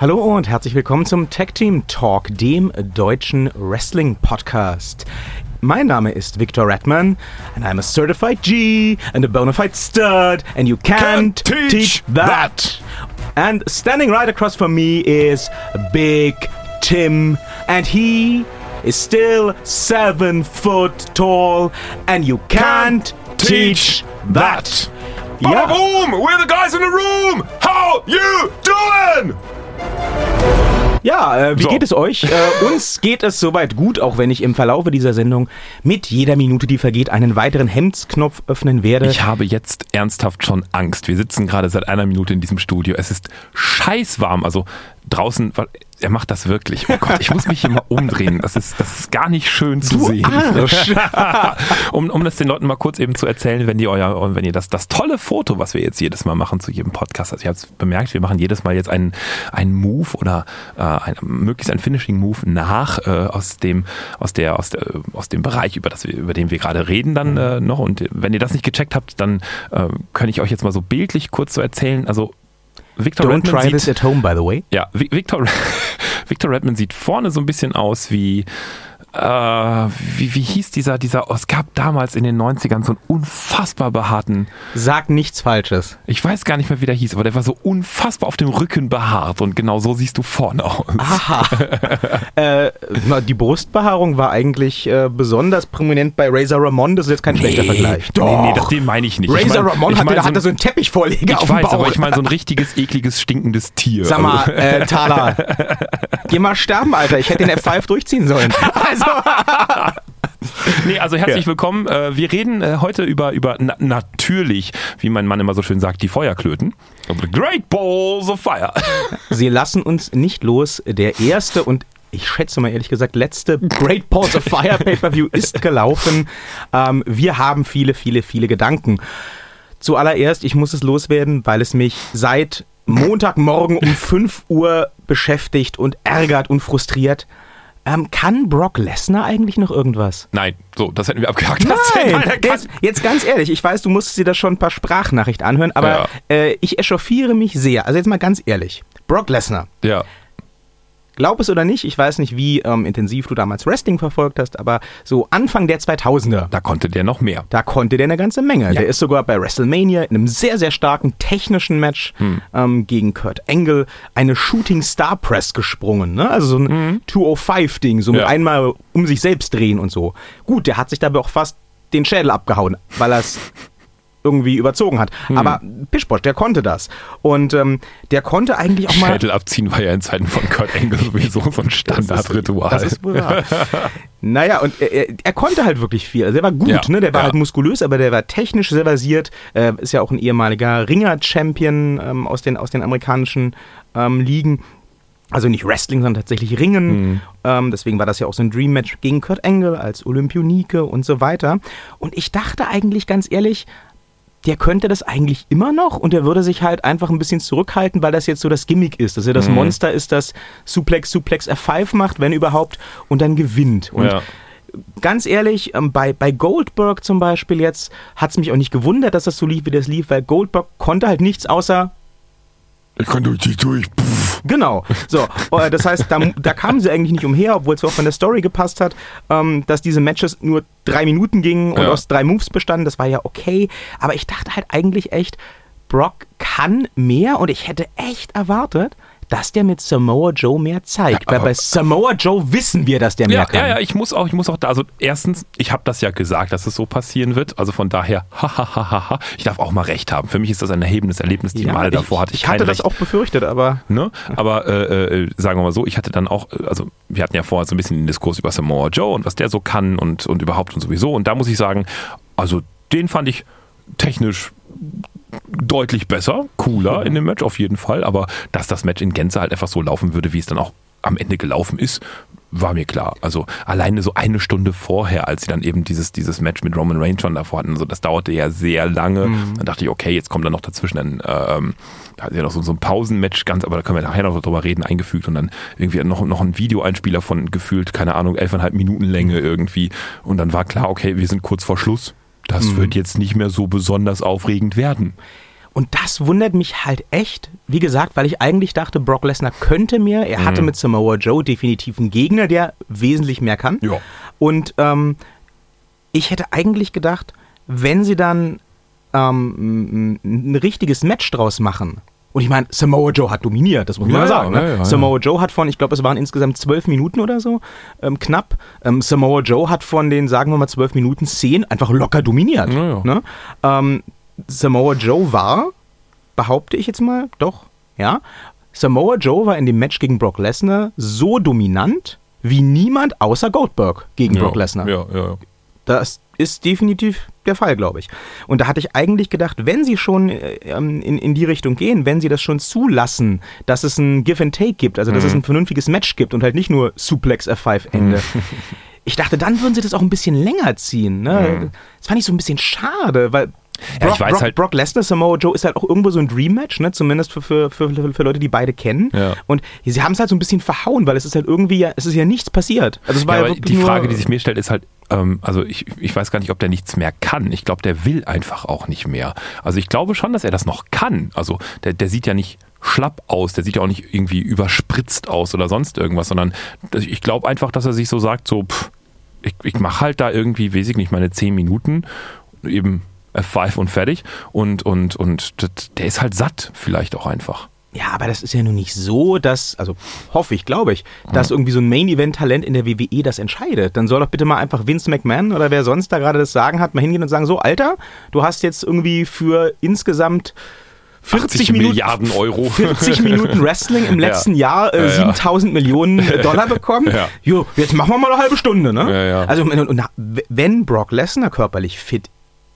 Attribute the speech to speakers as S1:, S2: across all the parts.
S1: Hallo und herzlich willkommen zum Tag Team Talk, dem deutschen Wrestling Podcast. Mein Name ist Victor Redman and I'm a certified G and a bona fide stud and you can't,
S2: Can't teach
S1: teach that. And standing right across from me is Big Tim and he is still seven foot tall and you can't, teach that.
S2: Bada boom! We're the guys in the room! How you doing?
S1: Ja, äh, wie
S2: So.
S1: geht es euch? Äh, uns geht es soweit gut, auch wenn ich im Verlaufe dieser Sendung mit jeder Minute, die vergeht, einen weiteren Hemdsknopf öffnen werde.
S2: Ich habe jetzt ernsthaft schon Angst. Wir sitzen gerade seit einer Minute in diesem Studio. Es ist scheißwarm. Also draußen, er macht das wirklich. Oh Gott, ich muss mich hier mal umdrehen. Das ist, das ist gar nicht schön zu
S1: Du
S2: sehen. Um, um das den Leuten mal kurz eben zu erzählen, wenn ihr euer, wenn ihr das, das tolle Foto, was wir jetzt jedes Mal machen zu jedem Podcast, also ich habe es bemerkt, wir machen jedes Mal jetzt einen, einen Move oder äh, ein, möglichst ein Finishing Move nach äh, aus dem, aus der, aus der, aus dem Bereich, über das wir, über den wir gerade reden dann äh, noch. Und wenn ihr das nicht gecheckt habt, dann äh, kann ich euch jetzt mal so bildlich kurz so erzählen. Also Victor
S1: Don't
S2: Redman
S1: try
S2: sieht,
S1: this at home, by the way.
S2: ja, Vi- Victor, Victor Redman sieht vorne so ein bisschen aus wie, äh, wie, wie hieß dieser, dieser, es gab damals in den 90ern so einen unfassbar behaarten,
S1: Sag nichts Falsches.
S2: ich weiß gar nicht mehr, wie der hieß, aber der war so unfassbar auf dem Rücken behaart und genau so siehst du vorne aus.
S1: Aha. äh, na, die Brustbehaarung war eigentlich äh, besonders prominent bei Razor Ramon. Das ist jetzt kein schlechter Vergleich.
S2: Nee, nee, das, den meine ich nicht. ich
S1: Razor
S2: mein,
S1: Ramon
S2: ich
S1: hatte,
S2: mein
S1: da
S2: so
S1: hatte
S2: ein-
S1: so einen Teppichvorleger
S2: ich
S1: auf dem
S2: weiß,
S1: Bauch.
S2: aber ich meine so ein richtiges, ekliges, stinkendes Tier.
S1: Sag mal,
S2: Also-
S1: äh, Thala, geh mal sterben, Alter. Ich hätte den F5 durchziehen sollen. Also,
S2: Nee, also herzlich
S1: Ja.
S2: willkommen. Äh, Wir reden äh, heute über, über na natürlich, wie mein Mann immer so schön sagt, die Feuerklöten. The Great Balls of Fire.
S1: sie lassen uns nicht los. Der erste und ich schätze mal ehrlich gesagt, letzte Great Balls of Fire Pay-Per-View ist gelaufen. Ähm, wir haben viele, viele, viele Gedanken. Zuallererst, ich muss es loswerden, weil es mich seit Montagmorgen um 5 Uhr beschäftigt und ärgert und frustriert. Ähm, kann Brock Lesnar eigentlich noch irgendwas?
S2: Nein, so, das hätten wir abgehakt.
S1: Nein,
S2: kann-
S1: jetzt, jetzt ganz ehrlich, ich weiß, du musstest dir das schon ein paar Sprachnachrichten anhören, aber
S2: Ja.
S1: äh, ich echauffiere mich sehr. Also jetzt mal ganz ehrlich. Brock Lesnar,
S2: Ja.
S1: Glaub es oder nicht, ich weiß nicht, wie ähm, intensiv du damals Wrestling verfolgt hast, aber so Anfang der 2000er,
S2: Da konnte der noch mehr.
S1: da konnte der eine ganze Menge. Der ist sogar bei WrestleMania in einem sehr, sehr starken technischen Match ähm, gegen Kurt Angle eine Shooting Star Press gesprungen. Ne? Also so ein 205-Ding, so mit
S2: Ja.
S1: einmal um sich selbst drehen und so. Gut, der hat sich dabei auch fast den Schädel abgehauen, weil er es irgendwie überzogen hat. Aber Pischbosch, der konnte das. Und ähm, der konnte eigentlich auch mal...
S2: Schädel abziehen war ja in Zeiten von Kurt Angle sowieso so ein Standardritual.
S1: Das ist wohl wahr. naja, und er, er, konnte halt wirklich viel. Also er war gut,
S2: Ja,
S1: ne? Der war
S2: ja.
S1: halt muskulös, aber der war technisch sehr versiert. Äh, ist ja auch ein ehemaliger Ringer-Champion ähm, aus, den, aus den amerikanischen ähm, Ligen. Also nicht Wrestling, sondern tatsächlich Ringen.
S2: Mhm.
S1: Ähm, deswegen war das ja auch so ein Dream-Match gegen Kurt Angle als Olympionike und so weiter. Und ich dachte eigentlich ganz ehrlich, der könnte das eigentlich immer noch und er würde sich halt einfach ein bisschen zurückhalten, weil das jetzt so das Gimmick ist, dass er
S2: Mhm.
S1: das Monster ist, das Suplex, Suplex F5 macht, wenn überhaupt, und dann gewinnt. Und
S2: Ja.
S1: ganz ehrlich, ähm, bei, bei Goldberg zum Beispiel jetzt hat es mich auch nicht gewundert, dass das so lief, wie das lief, weil Goldberg konnte halt nichts außer
S2: Ich kann durch dich durch. Pff.
S1: Genau. So, äh, das heißt, da, da kamen sie eigentlich nicht umher, obwohl es auch von der Story gepasst hat, ähm, dass diese Matches nur drei Minuten gingen und
S2: Ja.
S1: aus drei Moves bestanden. Das war ja okay. Aber ich dachte halt eigentlich echt, Brock kann mehr und ich hätte echt erwartet, dass der mit Samoa Joe mehr zeigt.
S2: Ja,
S1: Weil bei Samoa Joe wissen wir, dass der mehr
S2: Ja,
S1: kann.
S2: ja, ja, ich muss auch, ich muss auch da, also erstens, ich habe das ja gesagt, dass es so passieren wird, also von daher, hahaha, ich darf auch mal recht haben. Für mich ist das ein erhebendes Erlebnis, die
S1: Ja,
S2: Male
S1: ich,
S2: davor hatte ich,
S1: ich hatte
S2: kein
S1: das
S2: Recht.
S1: auch befürchtet, aber
S2: Ne? Aber äh, äh, sagen wir mal so, ich hatte dann auch, also wir hatten ja vorher so ein bisschen den Diskurs über Samoa Joe und was der so kann und, und überhaupt und sowieso. Und da muss ich sagen, also den fand ich technisch deutlich besser, cooler in dem Match auf jeden Fall. Aber dass das Match in Gänze halt einfach so laufen würde, wie es dann auch am Ende gelaufen ist, war mir klar. Also alleine so eine Stunde vorher, als sie dann eben dieses, dieses Match mit Roman Reigns schon davor hatten, also das dauerte ja sehr lange. Dann dachte ich, okay, jetzt kommt dann noch dazwischen ein, ähm, da hat ja noch so, so ein Pausenmatch ganz, aber da können wir nachher noch drüber reden, eingefügt und dann irgendwie noch, noch ein Videoeinspieler von gefühlt, keine Ahnung, elfeinhalb Minuten Länge irgendwie. Und dann war klar, okay, wir sind kurz vor Schluss. Das wird jetzt nicht mehr so besonders aufregend werden.
S1: Und das wundert mich halt echt, wie gesagt, weil ich eigentlich dachte, Brock Lesnar könnte mehr. Er hatte mit Samoa Joe definitiv einen Gegner, der wesentlich mehr kann.
S2: Ja.
S1: Und ähm, ich hätte eigentlich gedacht, wenn sie dann ähm, ein richtiges Match draus machen. Und ich meine, Samoa Joe hat dominiert, das muss man
S2: Ja,
S1: mal sagen.
S2: ja,
S1: ne?
S2: ja.
S1: Samoa Joe hat von, ich glaube, es waren insgesamt zwölf Minuten oder so, ähm, knapp. Ähm, Samoa Joe hat von den, sagen wir mal, zwölf Minuten zehn einfach locker dominiert. Ne? Ähm, Samoa Joe war, behaupte ich jetzt mal, doch, ja. Samoa Joe war in dem Match gegen Brock Lesnar so dominant wie niemand außer Goldberg gegen. Brock Lesnar.
S2: Ja, ja.
S1: Das ist definitiv der Fall, glaube ich. Und da hatte ich eigentlich gedacht, wenn sie schon äh, ähm, in, in die Richtung gehen, wenn sie das schon zulassen, dass es ein Give and Take gibt, also dass
S2: Mhm.
S1: es ein vernünftiges Match gibt und halt nicht nur Suplex F5 Ende. Ich dachte, dann würden sie das auch ein bisschen länger ziehen. Ne? Das fand ich so ein bisschen schade, weil
S2: Mhm. Ja,
S1: Brock,
S2: ich weiß
S1: Brock,
S2: halt-
S1: Brock Lesnar, Samoa Joe ist halt auch irgendwo so ein Dream-Match, ne? zumindest für, für, für, für Leute, die beide kennen.
S2: Ja.
S1: Und sie haben es halt so ein bisschen verhauen, weil es ist halt irgendwie, ja, es ist ja nichts passiert. Also es war
S2: Ja,
S1: ja,
S2: die Frage, die sich mir stellt, ist halt, ähm, also ich, ich weiß gar nicht, ob der nichts mehr kann. Ich glaube, der will einfach auch nicht mehr. Also ich glaube schon, dass er das noch kann. Also der, der sieht ja nicht schlapp aus, der sieht ja auch nicht irgendwie überspritzt aus oder sonst irgendwas, sondern ich glaube einfach, dass er sich so sagt, so, pff, ich, ich mache halt da irgendwie, weiß ich nicht, meine zehn Minuten, eben F5 und fertig. Und, und, und der ist halt satt, vielleicht auch einfach.
S1: Ja, aber das ist ja nun nicht so, dass, also hoffe ich, glaube ich, dass irgendwie so ein Main-Event-Talent in der WWE das entscheidet. Dann soll doch bitte mal einfach Vince McMahon oder wer sonst da gerade das Sagen hat, mal hingehen und sagen, so, Alter, du hast jetzt irgendwie für insgesamt 40
S2: 80
S1: Minuten,
S2: Milliarden Euro.
S1: 40 Minuten Wrestling im
S2: Ja.
S1: letzten Jahr äh,
S2: Ja, ja.
S1: 7000 Millionen Dollar bekommen.
S2: Ja.
S1: Jo, jetzt machen wir mal eine halbe Stunde, ne?
S2: Ja, ja.
S1: Also, und, und, wenn Brock Lesnar körperlich fit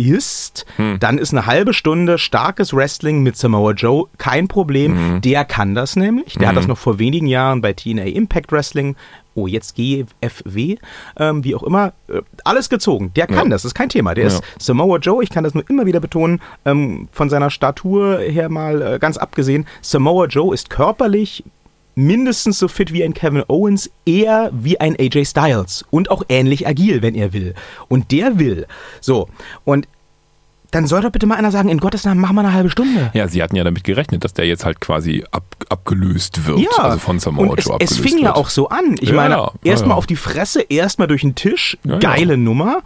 S1: ist,
S2: Hm.
S1: dann ist eine halbe Stunde starkes Wrestling mit Samoa Joe kein Problem.
S2: Hm.
S1: Der kann das nämlich. Der hat das noch vor wenigen Jahren bei TNA Impact Wrestling, oh jetzt GFW, ähm, wie auch immer, äh, alles gezogen. Der kann
S2: Ja.
S1: das, ist kein Thema. Der
S2: Ja.
S1: ist Samoa Joe, ich kann das nur immer wieder betonen, ähm, von seiner Statur her mal äh, ganz abgesehen, Samoa Joe ist körperlich mindestens so fit wie ein Kevin Owens, eher wie ein AJ Styles und auch ähnlich agil, wenn er will. Und der will. So, und dann soll doch bitte mal einer sagen, in Gottes Namen, machen wir eine halbe Stunde.
S2: Ja, sie hatten ja damit gerechnet, dass der jetzt halt quasi ab, abgelöst wird.
S1: Ja,
S2: Also von Samoa
S1: es,
S2: Joe
S1: es
S2: abgelöst
S1: fing
S2: wird.
S1: ja auch so an. Ich
S2: Ja,
S1: meine,
S2: ja,
S1: erstmal
S2: ja,
S1: auf die Fresse, erstmal durch den Tisch, geile Nummer.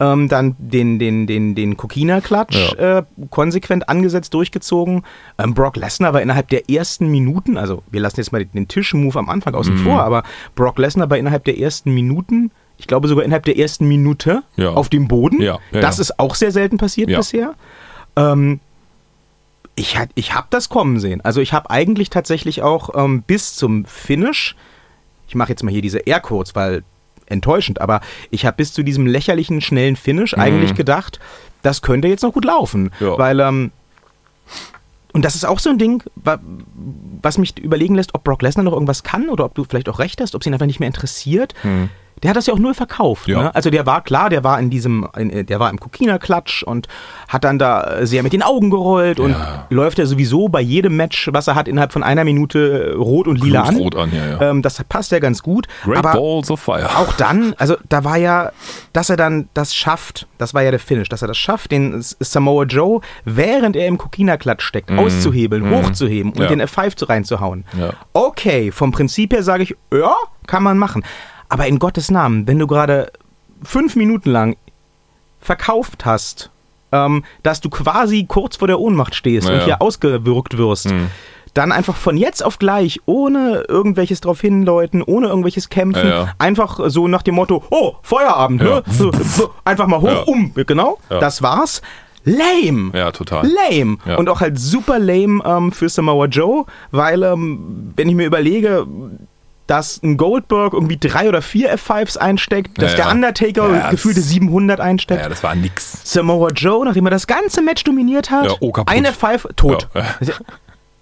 S1: Ähm, dann den, den, den, den Kokina-Klatsch äh, konsequent angesetzt, durchgezogen. Ähm, Brock Lesnar war innerhalb der ersten Minuten, also wir lassen jetzt mal den, den Tisch-Move am Anfang
S2: Mhm.
S1: außen vor, aber Brock Lesnar war innerhalb der ersten Minuten, ich glaube sogar innerhalb der ersten Minute
S2: Ja.
S1: auf dem Boden.
S2: Ja, ja,
S1: das ist auch sehr selten passiert bisher. Ähm, ich, ich habe das kommen sehen. Also ich habe eigentlich tatsächlich auch ähm, bis zum Finish, ich mache jetzt mal hier diese Aircodes, weil enttäuschend, aber ich habe bis zu diesem lächerlichen schnellen Finish eigentlich gedacht, das könnte jetzt noch gut laufen,
S2: Mhm.
S1: Weil ähm, und das ist auch so ein Ding, wa- was mich überlegen lässt, ob Brock Lesnar noch irgendwas kann oder ob du vielleicht auch recht hast, ob es ihn einfach nicht mehr interessiert. Der hat das ja auch null verkauft.
S2: Ja.
S1: Ne? Also der war klar, der war in diesem, in, der war im Kokina-Klatsch und hat dann da äh, sehr mit den Augen gerollt und
S2: Ja.
S1: läuft ja sowieso bei jedem Match, was er hat, innerhalb von einer Minute äh, rot und lila an.
S2: Blutrot an, ja, ja.
S1: Ähm, das passt ja ganz gut.
S2: Great
S1: aber
S2: Balls of Fire.
S1: auch dann, also da war ja, dass er dann das schafft, das war ja der Finish, dass er das schafft, den Samoa Joe, während er im Kokina-Klatsch steckt, auszuhebeln, hochzuheben und den F5 zu reinzuhauen. Okay, vom Prinzip her sage ich, ja, kann man machen. Aber in Gottes Namen, wenn du gerade fünf Minuten lang verkauft hast, ähm, dass du quasi kurz vor der Ohnmacht stehst
S2: Ja,
S1: und hier ausgewürgt wirst,
S2: Mhm.
S1: dann einfach von jetzt auf gleich, ohne irgendwelches drauf hinläuten, ohne irgendwelches Kämpfen,
S2: Ja, ja.
S1: einfach so nach dem Motto, oh, Feierabend,
S2: Ja.
S1: ne? So, so, einfach mal hoch,
S2: Ja.
S1: um, genau,
S2: Ja.
S1: das war's. Lame.
S2: Ja, total.
S1: Lame.
S2: Ja.
S1: Und auch halt super lame ähm, für Samoa Joe, weil, ähm, wenn ich mir überlege, dass ein Goldberg irgendwie drei oder vier F5s einsteckt, dass
S2: Ja,
S1: der. Undertaker
S2: Ja,
S1: gefühlte 700 einsteckt.
S2: Ja, das war nix.
S1: Samoa Joe, nachdem er das ganze Match dominiert hat,
S2: Ja, oh,
S1: eine F5, tot.
S2: Ja.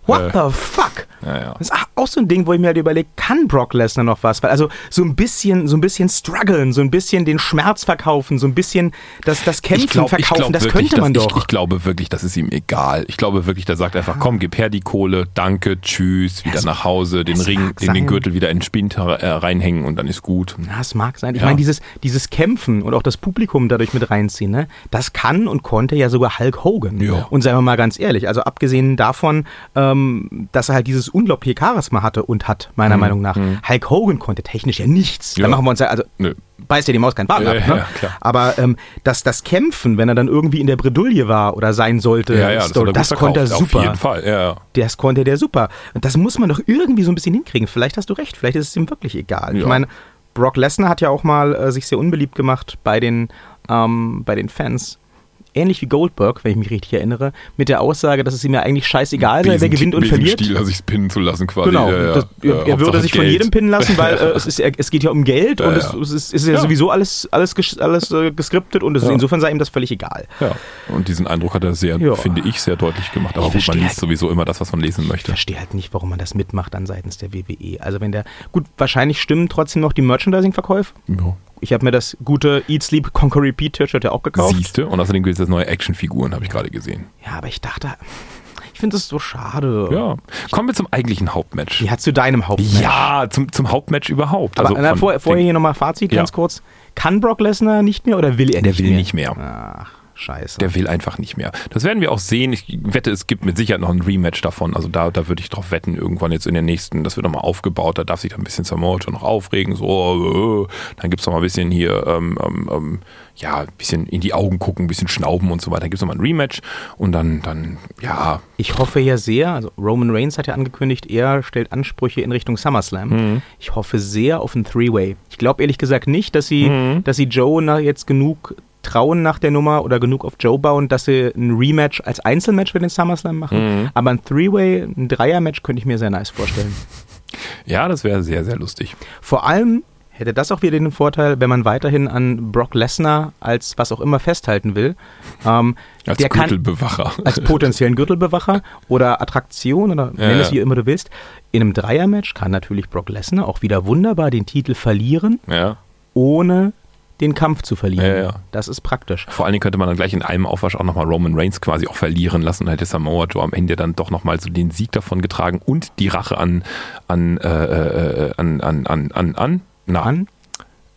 S1: What
S2: Äh,
S1: the fuck?
S2: Ja, ja.
S1: Das ist auch so ein Ding, wo ich mir halt überlege, kann Brock Lesnar noch was? Weil Also so ein bisschen, so ein bisschen strugglen, so ein bisschen den Schmerz verkaufen, so ein bisschen das, das Kämpfen
S2: glaub-
S1: verkaufen,
S2: glaub
S1: das
S2: wirklich,
S1: könnte man
S2: dass-
S1: doch.
S2: Ich, ich glaube wirklich, das ist ihm egal. Ich glaube wirklich, der sagt einfach, komm, gib her die Kohle, danke, tschüss, wieder
S1: es-
S2: nach Hause, den Ring, den, den. Gürtel wieder in den Spind äh, reinhängen und dann ist gut.
S1: Na, es mag sein. Ich
S2: Ja.
S1: meine, dieses, dieses Kämpfen und auch das Publikum dadurch mit reinziehen, ne, das kann und konnte ja sogar Hulk Hogan.
S2: Ja.
S1: Und seien wir mal ganz ehrlich, also abgesehen davon, ähm, dass er halt dieses unglaubliche Charisma hatte und hat, meiner Meinung nach. Hulk Hogan konnte technisch ja nichts. Da
S2: Mhm. Ja.
S1: machen wir uns ja, also
S2: Nö.
S1: beißt ja die Maus kein Bart
S2: Ja,
S1: ab. Ne?
S2: ja.
S1: Aber ähm, das, das Kämpfen, wenn er dann irgendwie in der Bredouille war oder sein sollte,
S2: das,
S1: Story, das konnte er super.
S2: Auf jeden Fall.
S1: Das konnte der super. Und das muss man doch irgendwie so ein bisschen hinkriegen. Vielleicht hast du recht, vielleicht ist es ihm wirklich egal. Ich meine, Brock Lesnar hat ja auch mal äh, sich sehr unbeliebt gemacht bei den, ähm, bei den Fans. Ähnlich wie Goldberg, wenn ich mich richtig erinnere, mit der Aussage, dass es ihm ja eigentlich scheißegal sei, wer gewinnt und verliert.
S2: Besenstiel, sich pinnen zu lassen quasi.
S1: Genau,
S2: ja,
S1: das, er,
S2: Ja,
S1: er würde sich von
S2: Geld.
S1: jedem pinnen lassen, weil äh, es, ist, es geht ja um Geld
S2: Ja,
S1: und. Es, es ist, es ist ja, sowieso alles, alles, ges- alles äh, geskriptet und ist, insofern sei ihm das völlig egal.
S2: Ja, und diesen Eindruck hat er sehr, finde ich, sehr deutlich gemacht. Aber
S1: Ich
S2: gut, man liest sowieso immer das, was man lesen
S1: Ich
S2: möchte.
S1: verstehe halt nicht, warum man das mitmacht dann seitens der WWE. Also wenn der, gut, wahrscheinlich stimmen trotzdem noch die Merchandising-Verkäufe.
S2: Ja.
S1: Ich habe mir das gute Eat, Sleep, Conquer, Repeat T-Shirt ja auch gekauft.
S2: Siehste, und außerdem gibt es jetzt neue Actionfiguren, habe ich gerade gesehen.
S1: Ja, aber ich dachte, ich finde das so schade.
S2: Ja. Kommen wir zum eigentlichen Hauptmatch.
S1: Wie hat zu deinem Hauptmatch?
S2: Ja, zum, zum Hauptmatch überhaupt.
S1: Aber
S2: Also
S1: na, vor, vorher hier nochmal Fazit,
S2: Ja.
S1: ganz kurz. Kann Brock Lesnar nicht mehr oder will er
S2: Der
S1: nicht
S2: will
S1: mehr?
S2: nicht mehr.
S1: Ach, scheiße.
S2: Der will einfach nicht mehr. Das werden wir auch sehen. Ich wette, es gibt mit Sicherheit noch ein Rematch davon. Also da, da würde ich drauf wetten, irgendwann jetzt in der nächsten, das wird nochmal aufgebaut, da darf sich dann ein bisschen Samoa noch aufregen, so, äh, dann gibt es noch mal ein bisschen hier, ähm, ähm, ähm, ja, ein bisschen in die Augen gucken, ein bisschen schnauben und so weiter. Dann gibt es nochmal ein Rematch und dann, dann, ja,
S1: Ich hoffe ja sehr, also Roman Reigns hat ja angekündigt, er stellt Ansprüche in Richtung SummerSlam.
S2: Mhm.
S1: Ich hoffe sehr auf ein Three-Way. Ich glaube ehrlich gesagt nicht, dass sie,
S2: Mhm.
S1: dass sie Joe jetzt genug trauen nach der Nummer oder genug auf Joe bauen, dass sie ein Rematch als Einzelmatch für den SummerSlam machen.
S2: Mhm.
S1: Aber ein Three-Way, ein Dreier-Match könnte ich mir sehr nice vorstellen.
S2: ja, das wäre sehr, sehr lustig.
S1: Vor allem hätte das auch wieder den Vorteil, wenn man weiterhin an Brock Lesnar als was auch immer festhalten will. Ähm,
S2: Als
S1: der kann,
S2: Gürtelbewacher.
S1: als potenziellen Gürtelbewacher oder Attraktion oder
S2: Ja,
S1: nenn es wie immer du willst. In einem Dreiermatch kann natürlich Brock Lesnar auch wieder wunderbar den Titel verlieren,
S2: ja.
S1: ohne den Kampf zu verlieren.
S2: Ja, ja.
S1: Das ist praktisch.
S2: Vor allen Dingen könnte man dann gleich in einem Aufwasch auch nochmal Roman Reigns quasi auch verlieren lassen und hätte Samoa Joe am Ende dann doch nochmal so den Sieg davon getragen und die Rache an, an, äh, äh, an, an, an, an, an, na,
S1: An,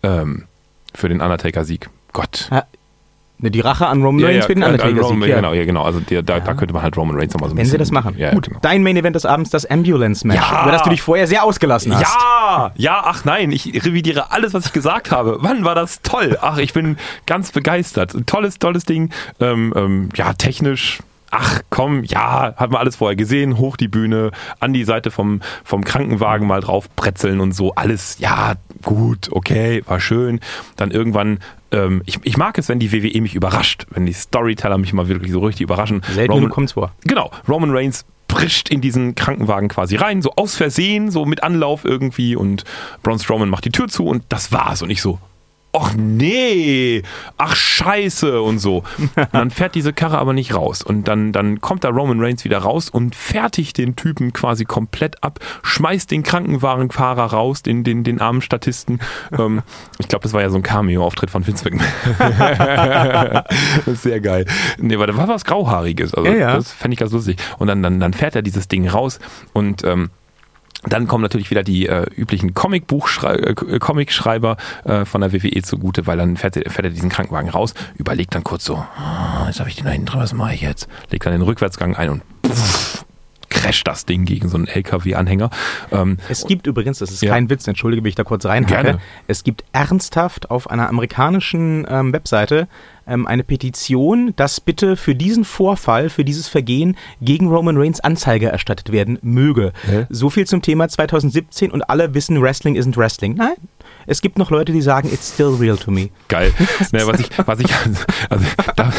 S2: ähm, für den Undertaker-Sieg. Gott.
S1: Ne, die Rache an Roman
S2: Ja,
S1: Reigns
S2: ja,
S1: für den Undertaker.
S2: Roman, Genau, ja, genau. Also der, da,
S1: Ja.
S2: da könnte man halt Roman Reigns nochmal so ein
S1: Wenn
S2: bisschen.
S1: sie das machen.
S2: Ja,
S1: Gut,
S2: genau.
S1: dein Main Event des Abends, das Ambulance-Match,
S2: Ja.
S1: über das du dich vorher sehr ausgelassen hast.
S2: Ja, ja, ach nein, ich revidiere alles, was ich gesagt habe. Wann war das toll? Ach, ich bin ganz begeistert. Tolles, tolles Ding. Ähm, ähm, ja, technisch. Ach komm, ja, hat man alles vorher gesehen, hoch die Bühne, an die Seite vom, vom Krankenwagen mal drauf bretzeln und so, alles, ja, gut, okay, war schön. Dann irgendwann, ähm, ich, ich mag es, wenn die WWE mich überrascht, wenn die Storyteller mich mal wirklich so richtig überraschen.
S1: Selten kommt's vor.
S2: Genau, Roman Reigns prischt in diesen Krankenwagen quasi rein, so aus Versehen, so mit Anlauf irgendwie und Braun Strowman macht die Tür zu und das war's und ich so, ach nee, ach scheiße und so. Und dann fährt diese Karre aber nicht raus und dann, dann kommt da Roman Reigns wieder raus und fertigt den Typen quasi komplett ab, schmeißt den Krankenwagenfahrer raus, den, den, den armen Statisten. ähm, ich glaube, das war ja so ein Cameo-Auftritt von Vince McMahon. sehr geil. Nee, aber da war was Grauhaariges. Also
S1: Ja, ja.
S2: das fände ich ganz lustig. Und dann, dann, dann fährt er dieses Ding raus und ähm, dann kommen natürlich wieder die äh, üblichen Comicbuchschrei äh, Comicschreiber äh, von der WWE zugute, weil dann fährt er, fährt er diesen Krankenwagen raus, überlegt dann kurz so, ah, jetzt habe ich den da hinten drin, was mache ich jetzt? Legt dann den Rückwärtsgang ein und pff, crasht das Ding gegen so einen LKW-Anhänger. Ähm,
S1: Es gibt übrigens, das ist
S2: Ja.
S1: kein Witz, entschuldige, wenn ich da kurz reinhacke. Es gibt ernsthaft auf einer amerikanischen ähm, Webseite ähm, eine Petition, dass bitte für diesen Vorfall, für dieses Vergehen gegen Roman Reigns Anzeige erstattet werden möge.
S2: Hä?
S1: So viel zum Thema 2017 und alle wissen, Wrestling isn't Wrestling. Nein, es gibt noch Leute, die sagen, it's still real to me.
S2: Geil. ne, was ich, was ich, also, da,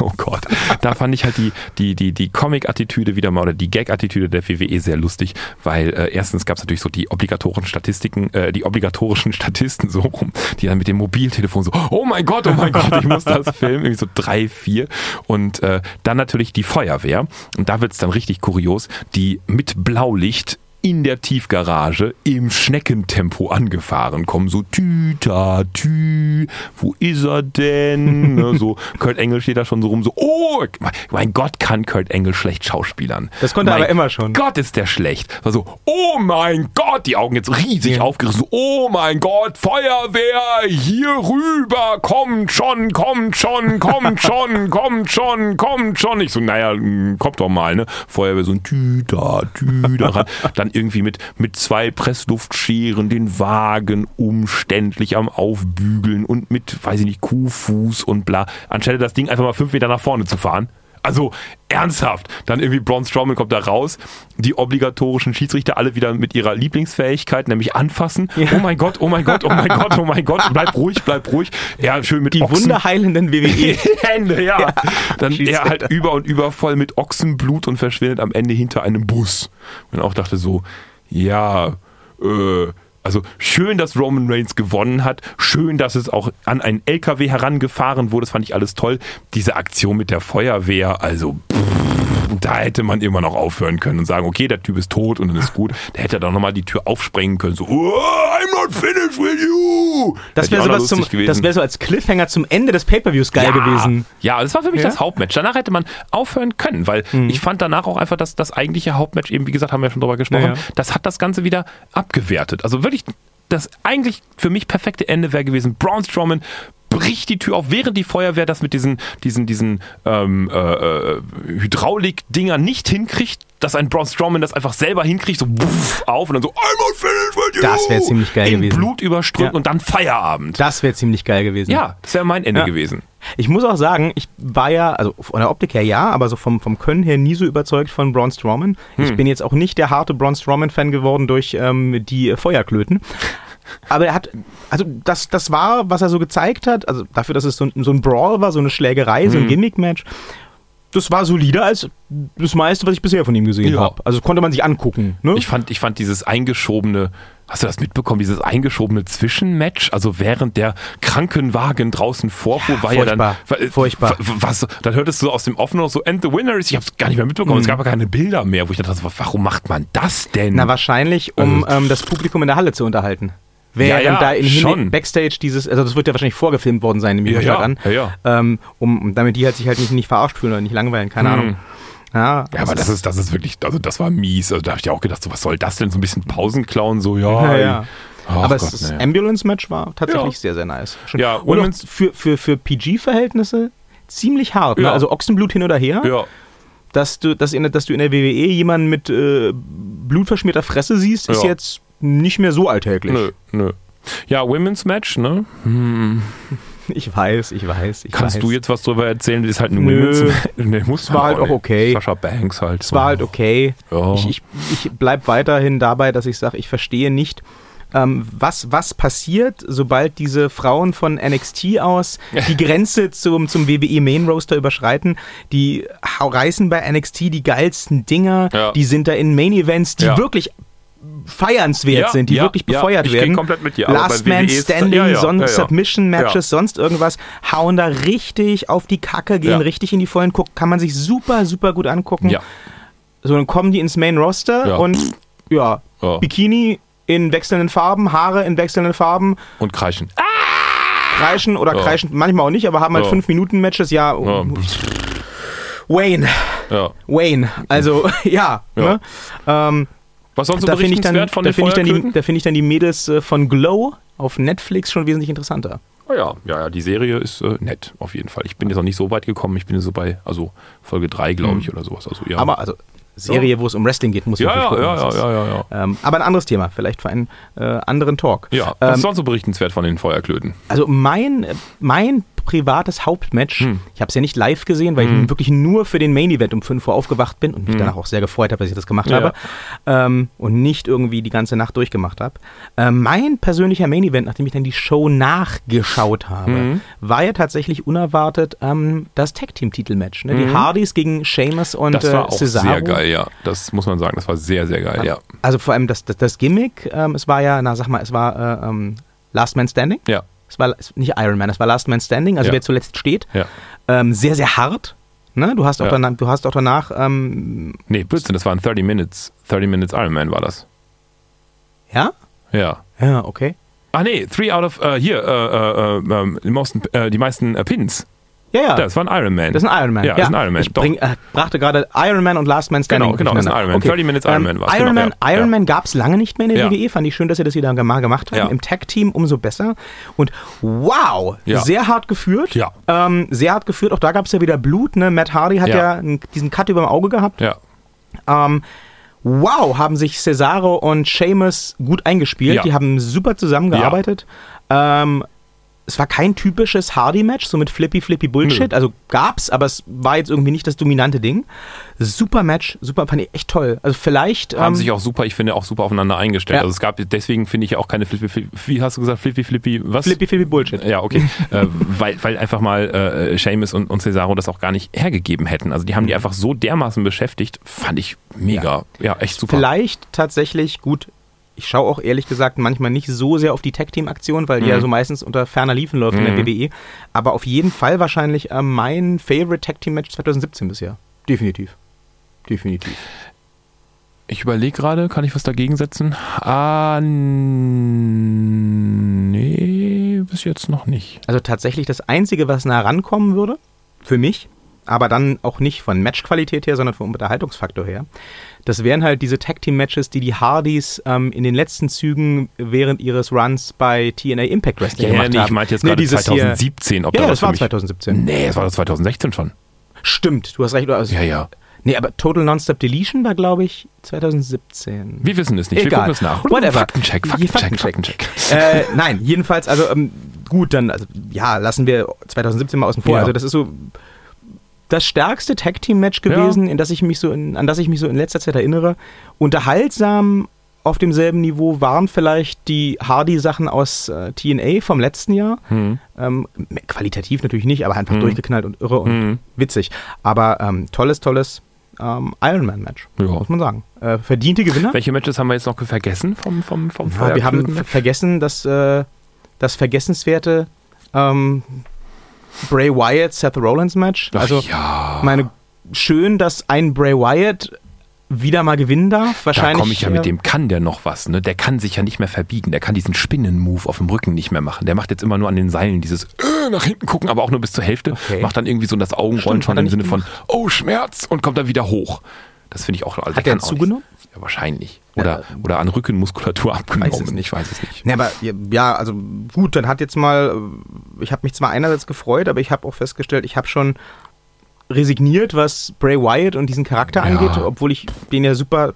S2: oh Gott, da fand ich halt die, die, die, die Comic-Attitüde wieder mal oder die Gag-Attitüde der WWE sehr lustig, weil äh, erstens gab es natürlich so die obligatorischen Statistiken, äh, die obligatorischen Statisten so rum, die dann mit dem Mobiltelefon so, oh mein Gott, oh mein Gott, ich muss das filmen, irgendwie so drei, vier und äh, dann natürlich die Feuerwehr und da wird's dann richtig kurios, die mit Blaulicht in der Tiefgarage im Schneckentempo angefahren kommen. So tüta, tü, wo ist er denn? ne, so Kurt Engel steht da schon so rum, so, oh, mein Gott, kann Kurt Engel schlecht schauspielern.
S1: Das konnte er aber immer schon.
S2: Gott ist der schlecht. War so, oh mein Gott, die Augen jetzt riesig
S1: Ja.
S2: aufgerissen. So, oh mein Gott, Feuerwehr, hier rüber, kommt schon, kommt schon, kommt schon, kommt schon, kommt schon. Ich so, naja, mm, kommt doch mal, ne? Feuerwehr so ein Tüter, Tüter ran. Dann irgendwie mit, mit zwei Pressluftscheren den Wagen umständlich am Aufbügeln und mit, weiß ich nicht, Kuhfuß und bla. Anstelle das Ding einfach mal fünf Meter nach vorne zu fahren. Also ernsthaft. Dann irgendwie Braun Strowman kommt da raus, die obligatorischen Schiedsrichter alle wieder mit ihrer Lieblingsfähigkeit, nämlich anfassen.
S1: Ja.
S2: Oh mein Gott, oh mein Gott, oh mein Gott, oh mein Gott, bleib ruhig, bleib ruhig. Ja, schön mit
S1: Die
S2: Ochsen.
S1: wunderheilenden. WWE.
S2: Hände, ja. Dann er halt über und über voll mit Ochsenblut und verschwindet am Ende hinter einem Bus. Und auch dachte so, ja, äh, also schön, dass Roman Reigns gewonnen hat. Schön, dass es auch an einen LKW herangefahren wurde. Das fand ich alles toll. Diese Aktion mit der Feuerwehr, also pff, da hätte man immer noch aufhören können und sagen, okay, der Typ ist tot und dann ist gut. Da hätte er doch nochmal die Tür aufsprengen können. So, oh, I'm not finished with you.
S1: Das wäre sowas zum,
S2: gewesen.
S1: das wäre so als Cliffhanger zum Ende des Pay-Per-Views geil gewesen.
S2: Ja, das war für mich
S1: Ja?
S2: das Hauptmatch. Danach hätte man aufhören können, weil ich fand danach auch einfach, dass das eigentliche Hauptmatch, eben wie gesagt, haben wir ja schon drüber gesprochen,
S1: Ja, ja.
S2: das hat das Ganze wieder abgewertet. Also wirklich, das eigentlich für mich perfekte Ende wäre gewesen, Braun Strowman bricht die Tür auf, während die Feuerwehr das mit diesen, diesen, diesen ähm, äh, äh, Hydraulik-Dinger nicht hinkriegt, dass ein Braun Strowman das einfach selber hinkriegt, so wuff, auf und dann so, I'm finished with you.
S1: Das wäre ziemlich geil
S2: In
S1: gewesen.
S2: Blut überströmt
S1: Ja.
S2: und dann Feierabend.
S1: Das wäre ziemlich geil gewesen.
S2: Ja, das wäre mein Ende
S1: Ja.
S2: gewesen.
S1: Ich muss auch sagen, ich war ja, also von der Optik her ja, aber so vom, vom Können her nie so überzeugt von Braun Strowman.
S2: Hm.
S1: Ich bin jetzt auch nicht der harte Braun Strowman-Fan geworden durch ähm, die Feuerklöten. Aber er hat, also das, das war, was er so gezeigt hat, also dafür, dass es so, ein- so ein Brawl war, so eine Schlägerei, so ein
S2: Hm.
S1: Gimmick-Match, das war solider als das meiste, was ich bisher von ihm gesehen
S2: Ja.
S1: habe. Also konnte man sich angucken. Ne?
S2: Ich fand, ich fand dieses eingeschobene, hast du das mitbekommen, dieses eingeschobene Zwischenmatch, also während der Krankenwagen draußen vorfuhr,
S1: Ja,
S2: war ja dann,
S1: furchtbar,
S2: wa-
S1: furchtbar.
S2: wa- Was, dann hörtest du aus dem Offen noch so, and the winner is, ich hab's gar nicht mehr mitbekommen, es gab ja keine Bilder mehr, wo ich dachte, warum macht man das denn?
S1: Na, wahrscheinlich, um
S2: Also-
S1: ähm, das Publikum in der Halle zu unterhalten. Wer
S2: Ja,
S1: dann
S2: ja,
S1: da in
S2: schon.
S1: Hin Backstage dieses, also das wird ja wahrscheinlich vorgefilmt worden sein, nehme ich
S2: Ja, ja,
S1: an.
S2: ja, ja.
S1: Ähm, um, damit die halt sich halt nicht, nicht verarscht fühlen oder nicht langweilen, keine
S2: Hm.
S1: Ahnung. Ja,
S2: ja, aber das ist, das ist wirklich, also das war mies. Also da habe ich auch gedacht, so, was soll das denn? So ein bisschen Pausenklauen, so, ja.
S1: Ja, ja.
S2: Ach
S1: aber
S2: Gott,
S1: das
S2: nee.
S1: Ambulance-Match war tatsächlich
S2: Ja.
S1: sehr, sehr nice. Schon-
S2: Ja,
S1: und auch für, für, für PG-Verhältnisse ziemlich hart. Ne?
S2: Ja.
S1: Also Ochsenblut hin oder her.
S2: Ja,
S1: Dass, du, dass, in, dass du in der WWE jemanden mit äh, blutverschmierter Fresse siehst, ist
S2: Ja.
S1: jetzt nicht mehr so alltäglich.
S2: nö, nö. Ja, Women's Match, ne?
S1: Ich weiß, ich weiß, ich
S2: Kannst
S1: weiß.
S2: du jetzt was drüber erzählen? Das ist halt ein
S1: Nö.
S2: Women's Match. Nee, muss
S1: war halt auch okay.
S2: Sascha Banks halt.
S1: Es war halt okay.
S2: Ja.
S1: Ich, ich, ich bleib weiterhin dabei, dass ich sage, ich verstehe nicht, ähm, was, was passiert, sobald diese Frauen von NXT aus die Grenze zum, zum WWE Main Roster überschreiten. Die reißen bei NXT die geilsten Dinger,
S2: Ja.
S1: die sind da in Main Events, die
S2: Ja.
S1: wirklich feiernswert
S2: Ja,
S1: sind, die
S2: ja,
S1: wirklich
S2: ja,
S1: befeuert
S2: ich geh
S1: werden.
S2: komplett mit dir,
S1: Last Man
S2: WWE
S1: Standing,
S2: ja, ja,
S1: son
S2: ja, ja.
S1: Submission Matches,
S2: Ja.
S1: sonst irgendwas, hauen da richtig auf die Kacke, gehen
S2: Ja.
S1: richtig in die Vollen, guck, kann man sich super, super gut angucken.
S2: Ja.
S1: So, dann kommen die ins Main Roster
S2: Ja.
S1: und ja,
S2: Ja.
S1: Bikini in wechselnden Farben, Haare in wechselnden Farben,
S2: Und kreischen.
S1: kreischen oder
S2: Ja.
S1: kreischen manchmal auch nicht, aber haben halt
S2: Ja.
S1: 5 Minuten Matches, ja.
S2: Ja.
S1: Wayne,
S2: Ja.
S1: Wayne, also ja.
S2: Ja.
S1: Ne? Ähm,
S2: Was sonst so
S1: da finde ich, dann-
S2: berichtenswert von
S1: da
S2: den
S1: finde ich, dann die- da finde ich dann die Mädels äh, von Glow auf Netflix schon wesentlich interessanter.
S2: Oh ja, ja, ja, die Serie ist äh, nett, auf jeden Fall. Ich bin jetzt noch nicht so weit gekommen. Ich bin jetzt so bei, also Folge 3, glaube ich, oder sowas. Also, ja.
S1: Mhm. Aber also Serie, wo es um Wrestling geht, muss ich
S2: ja, ja, ja,
S1: gucken,
S2: ja,
S1: ist-
S2: ja, ja, ja.
S1: Ähm, aber ein anderes Thema, vielleicht für einen äh, anderen Talk.
S2: Ja, was
S1: Ähm,
S2: ist sonst so berichtenswert von den Feuerklöten?
S1: Also mein, mein privates Hauptmatch.
S2: Hm.
S1: Ich habe es ja nicht live gesehen, weil ich wirklich nur für den Main Event um 5 Uhr aufgewacht bin und mich danach auch sehr gefreut habe, dass ich das gemacht
S2: Ja.
S1: habe. Ähm, und nicht irgendwie die ganze Nacht durchgemacht habe. Ähm, mein persönlicher Main Event, nachdem ich dann die Show nachgeschaut habe,
S2: Mhm.
S1: war ja tatsächlich unerwartet ähm, das Tag Team Titelmatch. Ne? Die Hardys gegen Sheamus und.
S2: Das war
S1: äh,
S2: auch
S1: Cesaro.
S2: sehr geil, ja. Das muss man sagen, das war sehr, sehr geil, ja.
S1: Also vor allem das, das, das Gimmick, ähm, es war ja, na sag mal, es war äh, ähm, Last Man Standing.
S2: Ja,
S1: Es war nicht Iron Man, es war Last Man Standing, also
S2: Ja.
S1: wer zuletzt steht.
S2: ja.
S1: Ähm, sehr, sehr hart. Ne? Du, hast auch
S2: Ja.
S1: danach, du hast auch danach, ähm,
S2: Nee, Blödsinn, das waren 30 Minutes. 30 Minutes Iron Man war das.
S1: ja?
S2: Ja.
S1: Ja, okay.
S2: Ach nee, three out of, äh, hier, äh, äh, ähm, die, meisten, äh, die meisten äh, Pins.
S1: Ja, ja.
S2: Das war ein Iron Man.
S1: Das ist ein Iron Man.
S2: Ja, das ist ein Iron Man.
S1: Ich bring, äh, brachte gerade Iron Man und Last Man Standing.
S2: Genau, genau, das ist ein. Iron Man. 30 Minutes Iron Man war's,
S1: Iron
S2: genau,
S1: Man,
S2: ja,
S1: Iron. Man gab es lange nicht mehr in der. WWE. Fand ich schön, dass sie das wieder mal gemacht haben.
S2: Ja.
S1: Im Tag-Team umso besser. Und wow, sehr hart geführt.
S2: Ja.
S1: Ähm, sehr hart geführt. Auch da gab es ja wieder Blut. Ne? Matt Hardy hat ja, diesen Cut über dem Auge gehabt.
S2: ja.
S1: Ähm, wow, haben sich Cesaro und Sheamus gut eingespielt. Die haben super zusammengearbeitet. Ähm, es war kein typisches Hardy-Match, so mit Flippy, Flippy Bullshit.
S2: Nö.
S1: Also gab's, aber es war jetzt irgendwie nicht das dominante Ding. Super Match, super, fand ich echt toll. Also vielleicht.
S2: Haben
S1: ähm,
S2: sich auch super, ich finde, auch super aufeinander eingestellt.
S1: Ja.
S2: Also es gab, deswegen finde ich auch keine Flippy, Flippy, wie hast du gesagt, Flippy, Flippy, was?
S1: Flippy, Flippy Bullshit.
S2: Ja, okay. äh, weil, weil einfach mal äh, Seamus und, und Cesaro das auch gar nicht hergegeben hätten. Also die haben die einfach so dermaßen beschäftigt, fand ich mega. Ja, echt super.
S1: Vielleicht tatsächlich gut. Ich schaue auch ehrlich gesagt manchmal nicht so sehr auf die Tag-Team-Aktion, weil die
S2: Mhm.
S1: ja so meistens unter ferner Liefen läuft in der
S2: Mhm.
S1: WWE. Aber auf jeden Fall wahrscheinlich äh, mein Favorite Tag-Team-Match 2017 bisher. Definitiv. Definitiv.
S2: Ich überlege gerade, kann ich was dagegen setzen? Ah, nee, bis jetzt noch nicht.
S1: Also tatsächlich das Einzige, was nah rankommen würde, für mich, aber dann auch nicht von Matchqualität her, sondern vom Unterhaltungsfaktor her, das wären halt diese Tag-Team-Matches, die die Hardys ähm, in den letzten Zügen während ihres Runs bei TNA Impact Wrestling
S2: Ja,
S1: gemacht
S2: nee,
S1: haben.
S2: ich meinte jetzt
S1: Nee,
S2: gerade
S1: dieses hier-
S2: 2017. Ob
S1: Ja,
S2: da
S1: das war
S2: mich-
S1: 2017.
S2: Nee, das war doch 2016 schon.
S1: Stimmt, du hast recht. Also,
S2: Ja, ja.
S1: Nee, aber Total Nonstop Deletion war, glaube ich, 2017.
S2: Wir wissen es nicht. Wir
S1: Egal.
S2: gucken es nach.
S1: Whatever.
S2: Faktencheck, Faktencheck,
S1: Faktencheck.
S2: Faktencheck.
S1: äh, nein, jedenfalls, also ähm, gut, dann, also, ja, lassen wir 2017 mal außen vor.
S2: Ja.
S1: Also das ist so das stärkste Tag-Team-Match gewesen, in das ich mich so in, an das ich mich so in letzter Zeit erinnere. Unterhaltsam auf demselben Niveau waren vielleicht die Hardy-Sachen aus äh, TNA vom letzten Jahr.
S2: Hm.
S1: Ähm, qualitativ natürlich nicht, aber einfach
S2: Mhm.
S1: durchgeknallt und irre und
S2: Mhm.
S1: witzig. Aber ähm, tolles, tolles ähm, Ironman-Match,
S2: Ja.
S1: muss man sagen. Äh, verdiente Gewinner.
S2: Welche Matches haben wir jetzt noch vergessen vom, vom, vom
S1: Ja, wir haben vergessen, dass äh, das vergessenswerte ähm, Bray Wyatt Seth Rollins Match.
S2: Ach
S1: Also
S2: ja.
S1: meine schön, dass ein Bray Wyatt wieder mal gewinnen darf.
S2: Da
S1: Wahrscheinlich.
S2: komme ich ja mit dem, kann der noch was, ne? Der kann sich ja nicht mehr verbiegen. Der kann diesen Spinnen-Move auf dem Rücken nicht mehr machen. Der macht jetzt immer nur an den Seilen dieses äh, nach hinten gucken, aber auch nur bis zur Hälfte.
S1: Okay.
S2: Macht dann irgendwie so das Augenrollen
S1: Stimmt,
S2: schon im Sinne von, oh, Schmerz und kommt dann wieder hoch. Das finde ich auch. Also
S1: Hat er zugenommen?
S2: Ja, wahrscheinlich. Oder,
S1: Ja.
S2: oder an Rückenmuskulatur abgenommen.
S1: Weiß.
S2: Ich weiß es nicht.
S1: Ne, aber ja, also gut, dann hat jetzt mal, äh, ich habe mich zwar einerseits gefreut, aber ich habe auch festgestellt, ich habe schon resigniert, was Bray Wyatt und diesen Charakter
S2: Ja.
S1: angeht, obwohl ich den ja super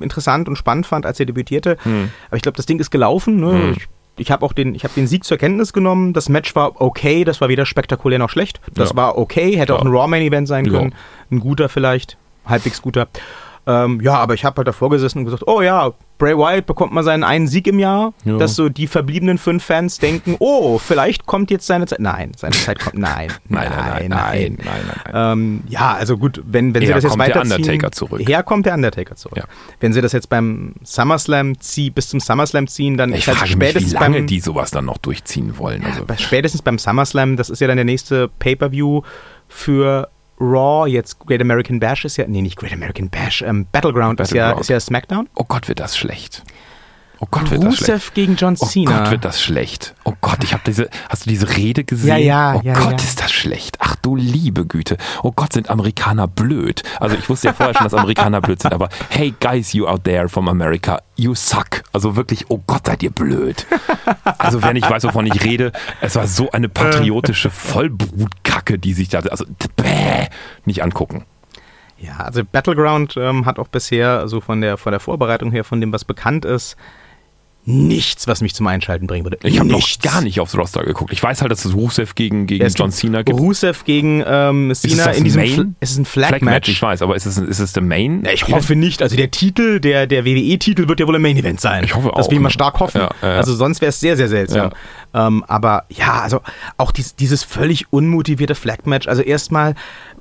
S1: interessant und spannend fand, als er debütierte.
S2: Hm.
S1: Aber ich glaube, das Ding ist gelaufen. Ne?
S2: Hm.
S1: Ich, ich habe auch den, ich habe den Sieg zur Kenntnis genommen. Das Match war okay, das war weder spektakulär noch schlecht. Das
S2: Ja.
S1: war okay, hätte
S2: Ja.
S1: auch ein Raw Main Event sein
S2: Ja.
S1: können, ein guter vielleicht, halbwegs guter. Ähm, ja, aber ich habe halt davor gesessen und gesagt, oh ja, Bray Wyatt bekommt mal seinen einen Sieg im Jahr,
S2: Ja.
S1: dass so die verbliebenen fünf Fans denken, oh, vielleicht kommt jetzt seine Zeit. Nein, seine Zeit kommt, nein,
S2: Nein, nein, nein, nein, nein, nein, nein.
S1: ähm, ja, also gut, wenn, wenn sie das jetzt
S2: kommt der
S1: weiterziehen.
S2: Undertaker zurück.
S1: Her kommt der Undertaker zurück.
S2: Ja.
S1: Wenn sie das jetzt beim SummerSlam zieh, bis zum SummerSlam ziehen, dann
S2: Ich
S1: ist halt
S2: frage mich, wie
S1: spätestens
S2: lange
S1: beim,
S2: die sowas dann noch durchziehen wollen. Also,
S1: bei- spätestens beim SummerSlam, das ist ja dann der nächste Pay-Per-View für Raw, jetzt Great American Bash ist ja, nee, nicht Great American Bash, ähm, Battleground, Ist, ja,
S2: Battleground.
S1: ist ja SmackDown.
S2: oh Gott, wird das schlecht. Oh Gott, wird das schlecht.
S1: Rusev gegen John
S2: Oh
S1: Cena.
S2: Gott, wird das schlecht. Oh Gott, ich habe diese, hast du diese Rede gesehen?
S1: Ja, ja,
S2: oh
S1: ja,
S2: Gott,
S1: ja.
S2: ist das schlecht. Du liebe Güte. Oh Gott, sind Amerikaner blöd. Also ich wusste ja vorher schon, dass Amerikaner blöd sind, aber hey guys, you out there from America, you suck. Also wirklich, oh Gott, seid ihr blöd. Also wer nicht weiß, wovon ich rede, es war so eine patriotische Vollbrutkacke, die sich da, also bäh, nicht angucken.
S1: Ja, also Battleground ähm, hat auch bisher so von der, von der Vorbereitung her, von dem, was bekannt ist, nichts, was mich zum Einschalten bringen würde.
S2: Ich habe noch gar nicht aufs Roster geguckt. Ich weiß halt, dass es Rusev gegen, gegen John Cena gibt.
S1: Rusev gegen ähm, Cena
S2: das
S1: in diesem
S2: Main?
S1: Fl es ist ein Flag,
S2: Flag
S1: Match.
S2: Ich weiß, aber ist es, ist es der Main?
S1: Ja, ich hoffe nicht. Also der Titel, der, der WWE-Titel wird ja wohl ein Main Event sein.
S2: Ich hoffe
S1: Das
S2: auch,
S1: will ich mal
S2: ne?
S1: stark hoffen.
S2: Ja, ja.
S1: Also sonst wäre es sehr, sehr seltsam. Ähm, aber ja, also auch dies, dieses völlig unmotivierte Flag-Match. Also erstmal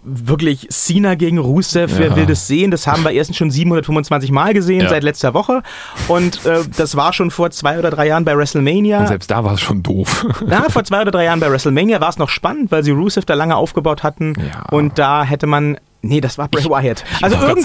S1: wirklich Cena gegen Rusev. Wer
S2: Ja.
S1: will das sehen? Das haben wir erstens schon 725 Mal gesehen
S2: Ja.
S1: seit letzter Woche. Und äh, das war schon vor zwei oder drei Jahren bei WrestleMania.
S2: Und selbst da war es schon doof.
S1: Na, vor zwei oder drei Jahren bei WrestleMania war es noch spannend, weil sie Rusev da lange aufgebaut hatten.
S2: Ja.
S1: Und da hätte man. Nee, das war Bray Wyatt. Also irgendwann,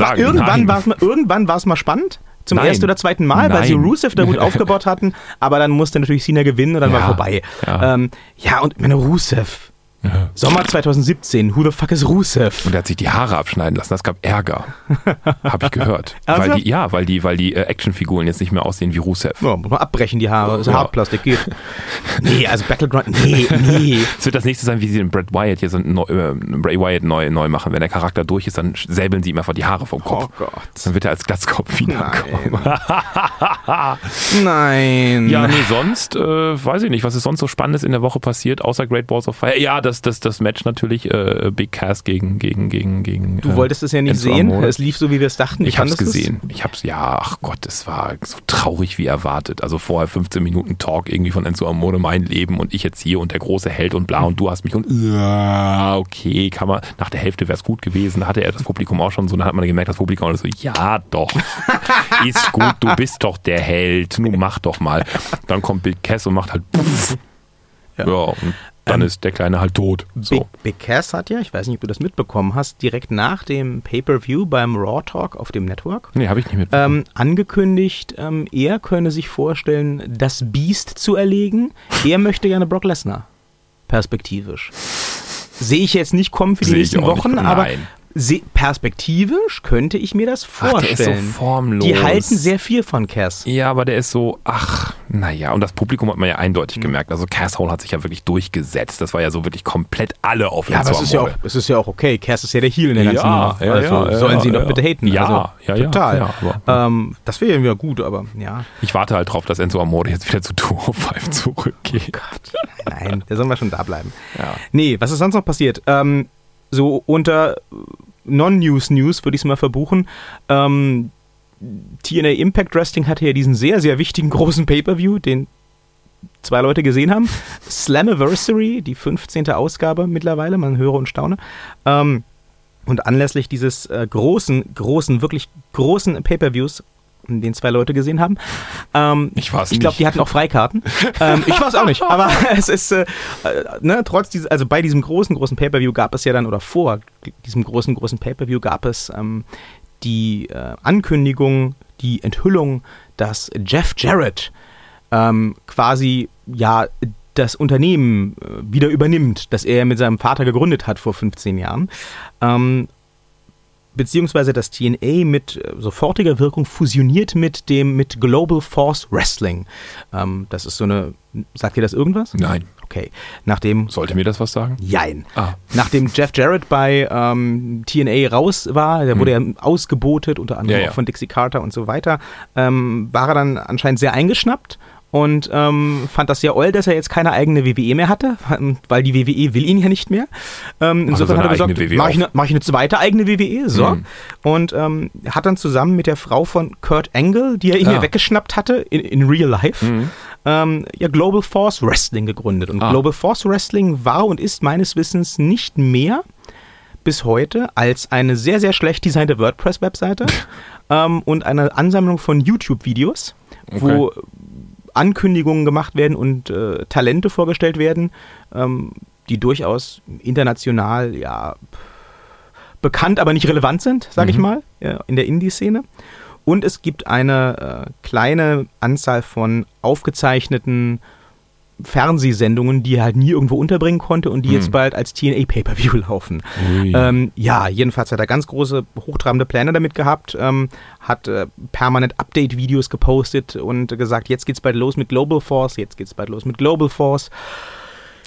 S2: sagen,
S1: irgendwann war es mal spannend. Zum
S2: Nein.
S1: ersten oder zweiten Mal, weil sie
S2: Nein.
S1: Rusev da gut aufgebaut hatten. Aber dann musste natürlich Cena gewinnen und dann war
S2: Ja.
S1: vorbei.
S2: Ja.
S1: Ähm, ja, und meine Rusev.
S2: Ja.
S1: Sommer 2017. Who the fuck is Rusev?
S2: Und er hat sich die Haare abschneiden lassen. Das gab Ärger. Habe ich gehört.
S1: Also?
S2: weil die, ja, weil die, weil die äh, Actionfiguren jetzt nicht mehr aussehen wie Rusev.
S1: Ja, muss man abbrechen, die Haare. Das ist
S2: Ja.
S1: Hartplastik, geht. Nee, also Battleground. Nee, nee.
S2: Es wird das nächste sein, wie sie den Brad Wyatt jetzt neu, äh, Bray Wyatt neu, neu machen. Wenn der Charakter durch ist, dann säbeln sie ihm einfach die Haare vom Kopf.
S1: Oh Gott.
S2: Dann wird er als Glatzkopf wiederkommen.
S1: Nein.
S2: Ja, nee, sonst äh, weiß ich nicht, was ist sonst so Spannendes in der Woche passiert, außer Great Balls of Fire. Ja, das, das, das Match natürlich, äh, Big Cass gegen, gegen, gegen, gegen.
S1: Du wolltest es ja nicht
S2: Enzo
S1: sehen.
S2: Amore.
S1: Es lief so, wie wir es dachten.
S2: Ich hab's
S1: fandest du's?
S2: gesehen. Ich hab's, ja, ach Gott, es war so traurig wie erwartet. Also vorher 15 Minuten Talk irgendwie von Enzo Amore, mein Leben und ich jetzt hier und der große Held und bla und du hast mich und ja, okay, kann man, nach der Hälfte wäre es gut gewesen, hatte er das Publikum auch schon so, dann hat man gemerkt, das Publikum alles so, ja doch, ist gut, du bist doch der Held, nun mach doch mal. Dann kommt Big Cass und macht halt puff. Ja,
S1: Ja.
S2: Dann
S1: Ähm,
S2: ist der Kleine halt tot. So.
S1: Big, Big Cass hat ja, ich weiß nicht, ob du das mitbekommen hast, direkt nach dem Pay-Per-View beim Raw Talk auf dem Network
S2: Nee, habe ich nicht mitbekommen.
S1: ähm, angekündigt, ähm, er könne sich vorstellen, das Beast zu erlegen. Er möchte gerne Brock Lesnar. Perspektivisch. Sehe ich jetzt nicht kommen für die
S2: ich
S1: nächsten Wochen, aber perspektivisch könnte ich mir das
S2: Ach, der ist so
S1: vorstellen.
S2: formlos.
S1: Die halten sehr viel von Cass.
S2: Ja, aber der ist so, ach, naja, und das Publikum hat man ja eindeutig
S1: Mhm.
S2: gemerkt. Also Casshole hat sich ja wirklich durchgesetzt. Das war ja so wirklich komplett alle auf
S1: Ja, aber es ist ja, auch, es ist ja auch okay. Cass ist ja der Heel in der ganzen
S2: Ja, ja,
S1: also
S2: ja,
S1: sollen sie ihn doch bitte haten.
S2: Ja,
S1: also,
S2: ja, ja,
S1: total. ähm, das wäre ja gut, aber ja.
S2: Ich warte halt drauf, dass Enzo Amore jetzt wieder zu 205 zurückgeht.
S1: Gott, nein, der soll mal schon da bleiben. Nee, was ist sonst noch passiert? Ähm, so unter Non-News-News würde ich es mal verbuchen. Ähm, TNA Impact Wrestling hatte ja diesen sehr, sehr wichtigen großen Pay-Per-View, den zwei Leute gesehen haben. Slammiversary, die 15. Ausgabe mittlerweile, man höre und staune. Ähm, und anlässlich dieses äh, großen, großen, wirklich großen Pay-Per-Views, den zwei Leute gesehen haben. Ähm,
S2: Ich war's
S1: Ich glaube,
S2: nicht.
S1: die hatten auch Freikarten. ähm, ich es auch nicht, aber es ist, äh, äh, ne, trotz dieses, also bei diesem großen, großen Pay-Per-View gab es ja dann, oder vor diesem großen, großen Pay-Per-View gab es ähm, die äh, Ankündigung, die Enthüllung, dass Jeff Jarrett ähm, quasi ja das Unternehmen äh, wieder übernimmt, das er mit seinem Vater gegründet hat vor 15 Jahren. Beziehungsweise das TNA mit äh, sofortiger Wirkung fusioniert mit dem mit Global Force Wrestling. Ähm, das ist so eine, sagt ihr das irgendwas?
S2: Nein.
S1: Okay, nachdem
S2: Sollte mir das was sagen?
S1: Jein.
S2: Ah.
S1: Nachdem Jeff Jarrett bei ähm, TNA raus war, der wurde ja ausgebotet, unter anderem
S2: Ja, ja.
S1: auch von Dixie Carter und so weiter, ähm, war er dann anscheinend sehr eingeschnappt und ähm, fand das sehr oll, dass er jetzt keine eigene WWE mehr hatte, weil die WWE will ihn ja nicht mehr. Ähm, insofern hat er gesagt,
S2: WWE
S1: mache ich, eine- mach ich eine zweite eigene WWE, so.
S2: Mhm.
S1: Und ähm, hat dann zusammen mit der Frau von Kurt Angle, die er ihm
S2: Ah.
S1: ja weggeschnappt hatte, in, in real life,
S2: Mhm.
S1: ähm, ja Global Force Wrestling gegründet. Und
S2: Ah.
S1: Global Force Wrestling war und ist meines Wissens nicht mehr bis heute als eine sehr, sehr schlecht designte WordPress-Webseite ähm, und eine Ansammlung von YouTube-Videos, wo Ankündigungen gemacht werden und äh, Talente vorgestellt werden, ähm, die durchaus international ja bekannt, aber nicht relevant sind, sage ich
S2: Mhm.
S1: mal, ja, in der Indie-Szene. Und es gibt eine äh, kleine Anzahl von aufgezeichneten Fernsehsendungen, die er halt nie irgendwo unterbringen konnte und die
S2: Hm.
S1: jetzt bald als TNA Pay-Per-View laufen. Ähm, ja, jedenfalls hat er ganz große, hochtrabende Pläne damit gehabt, ähm, hat äh, permanent Update-Videos gepostet und gesagt, jetzt geht's bald los mit Global Force, jetzt geht's bald los mit Global Force.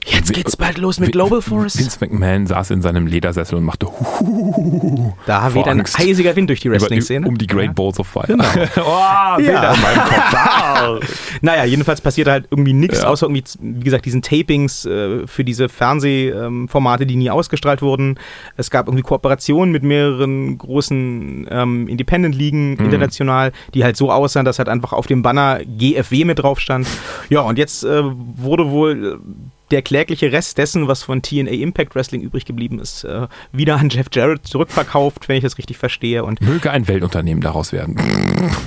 S1: Jetzt geht's bald los mit Global Force.
S2: Vince McMahon saß in seinem Ledersessel und machte Huhuhuhu
S1: Da weht ein
S2: Angst.
S1: eisiger Wind durch die Wrestling-Szene.
S2: um die Great
S1: Ja.
S2: Balls of Fire.
S1: Genau.
S2: oh, Bilder in meinem Kopf.
S1: Naja, jedenfalls passiert halt irgendwie nichts,
S2: Ja.
S1: außer irgendwie, wie gesagt, diesen Tapings äh, für diese Fernsehformate, die nie ausgestrahlt wurden. Es gab irgendwie Kooperationen mit mehreren großen ähm, Independent-Ligen
S2: Mhm.
S1: international, die halt so aussahen, dass halt einfach auf dem Banner GFW mit drauf stand. Ja, und jetzt äh, wurde wohl der klägliche Rest dessen, was von TNA Impact Wrestling übrig geblieben ist, äh, wieder an Jeff Jarrett zurückverkauft, wenn ich das richtig verstehe. Und
S2: Möge ein Weltunternehmen daraus werden.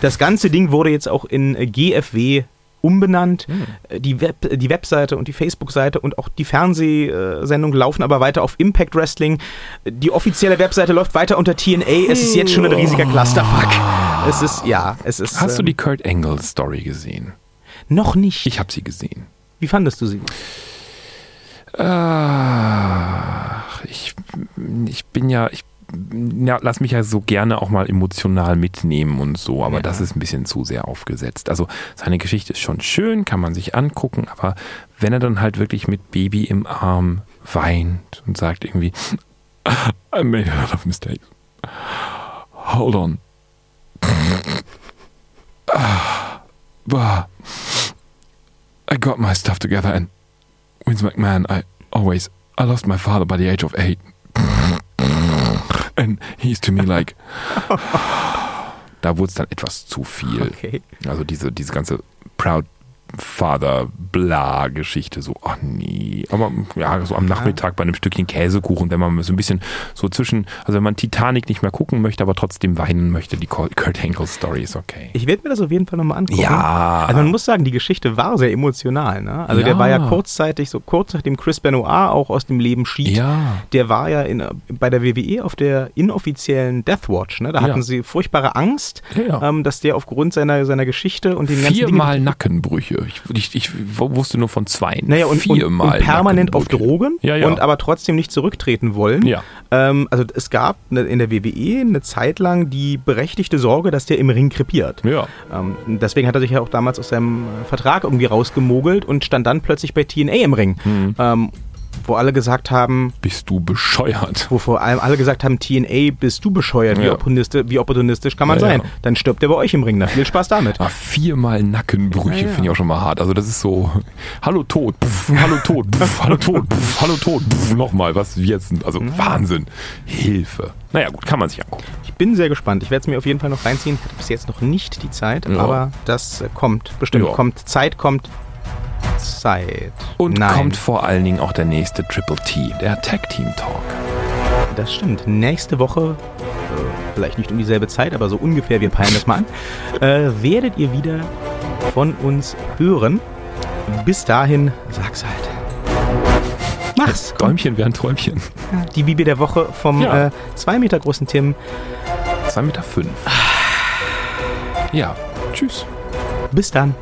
S1: das ganze Ding wurde jetzt auch in äh, GFW umbenannt. Äh, Die, Web, die Webseite und die Facebook-Seite und auch die Fernsehsendung laufen aber weiter auf Impact Wrestling. Die offizielle Webseite läuft weiter unter TNA. Es ist jetzt schon ein riesiger Clusterfuck. Es ist, ja, es ist.
S2: Hast du
S1: ähm,
S2: die Kurt Angle Story gesehen?
S1: Noch nicht.
S2: Ich habe sie gesehen.
S1: Wie fandest du sie?
S2: Ach, ich, ich bin ja, ich ja, lass mich ja so gerne auch mal emotional mitnehmen und so, aber
S1: Ja.
S2: das ist ein bisschen zu sehr aufgesetzt. Also seine Geschichte ist schon schön, kann man sich angucken, aber wenn er dann halt wirklich mit Baby im Arm weint und sagt irgendwie, I made a lot of mistakes. Hold on. Ah, I got my stuff together and Vince McMahon, I always, I lost my father by the age of eight. And he's to me like, da wurde es dann etwas zu viel.
S1: Okay.
S2: Also diese, diese ganze Proud Father bla Geschichte so, ach nee. Aber ja, so am Nachmittag bei einem Stückchen Käsekuchen, wenn man so ein bisschen so zwischen, also wenn man Titanic nicht mehr gucken möchte, aber trotzdem weinen möchte, die Kurt Angle Story ist okay.
S1: Ich werde mir das auf jeden Fall nochmal angucken.
S2: Ja.
S1: Also man muss sagen, die Geschichte war sehr emotional. Ne? Also der
S2: Ja.
S1: war ja kurzzeitig, so kurz nachdem Chris Benoit auch aus dem Leben schied,
S2: Ja.
S1: der war ja in, bei der WWE auf der inoffiziellen Deathwatch. Ne? Da
S2: Ja.
S1: hatten sie furchtbare Angst,
S2: Ja, ja.
S1: Ähm, dass der aufgrund seiner, seiner Geschichte und den ganzen
S2: Viermal
S1: Dingen,
S2: Nackenbrüche. Ich, ich, ich wusste nur von zwei.
S1: naja, und, und,
S2: Viermal
S1: und permanent auf. Drogen
S2: Ja, ja.
S1: und aber trotzdem nicht zurücktreten wollen.
S2: Ja.
S1: Ähm, also es gab ne- in der WWE eine Zeit lang die berechtigte Sorge, dass der im Ring krepiert.
S2: Ja.
S1: Ähm, deswegen hat er sich ja auch damals aus seinem Vertrag irgendwie rausgemogelt und stand dann plötzlich bei TNA im Ring.
S2: Mhm.
S1: Ähm, wo alle gesagt haben,
S2: Bist du bescheuert?
S1: wo vor allem alle gesagt haben, TNA, bist du bescheuert, wie,
S2: Ja.
S1: opportunistisch, wie opportunistisch kann man
S2: Ja,
S1: sein?
S2: ja.
S1: Dann stirbt er bei euch im Ring. Na, viel Spaß damit.
S2: Ah, viermal Nackenbrüche
S1: Ja, ja.
S2: finde ich auch schon mal hart. Also das ist so, hallo Tod, puff, hallo Tod, puff, hallo Tod, puff, hallo Tod, puff, nochmal, was jetzt, also Wahnsinn, Hilfe. Naja gut, kann man sich angucken.
S1: Ich bin sehr gespannt. Ich werde es mir auf jeden Fall noch reinziehen. Hatte bis jetzt noch nicht die Zeit,
S2: Ja.
S1: aber das kommt bestimmt.
S2: Ja.
S1: Kommt Zeit, kommt Zeit.
S2: Und
S1: Nein,
S2: kommt vor allen Dingen auch der nächste Triple T, der Tag Team Talk.
S1: das stimmt. Nächste Woche, äh, vielleicht nicht um dieselbe Zeit, aber so ungefähr, wir peilen das mal an, äh, werdet ihr wieder von uns hören. Bis dahin, sag's halt. Mach's.
S2: Däumchen wären Träumchen.
S1: Die Bibel der Woche vom
S2: Ja.
S1: äh, zwei Meter großen Tim.
S2: 2,5 Meter. Fünf. Ja, tschüss.
S1: Bis dann.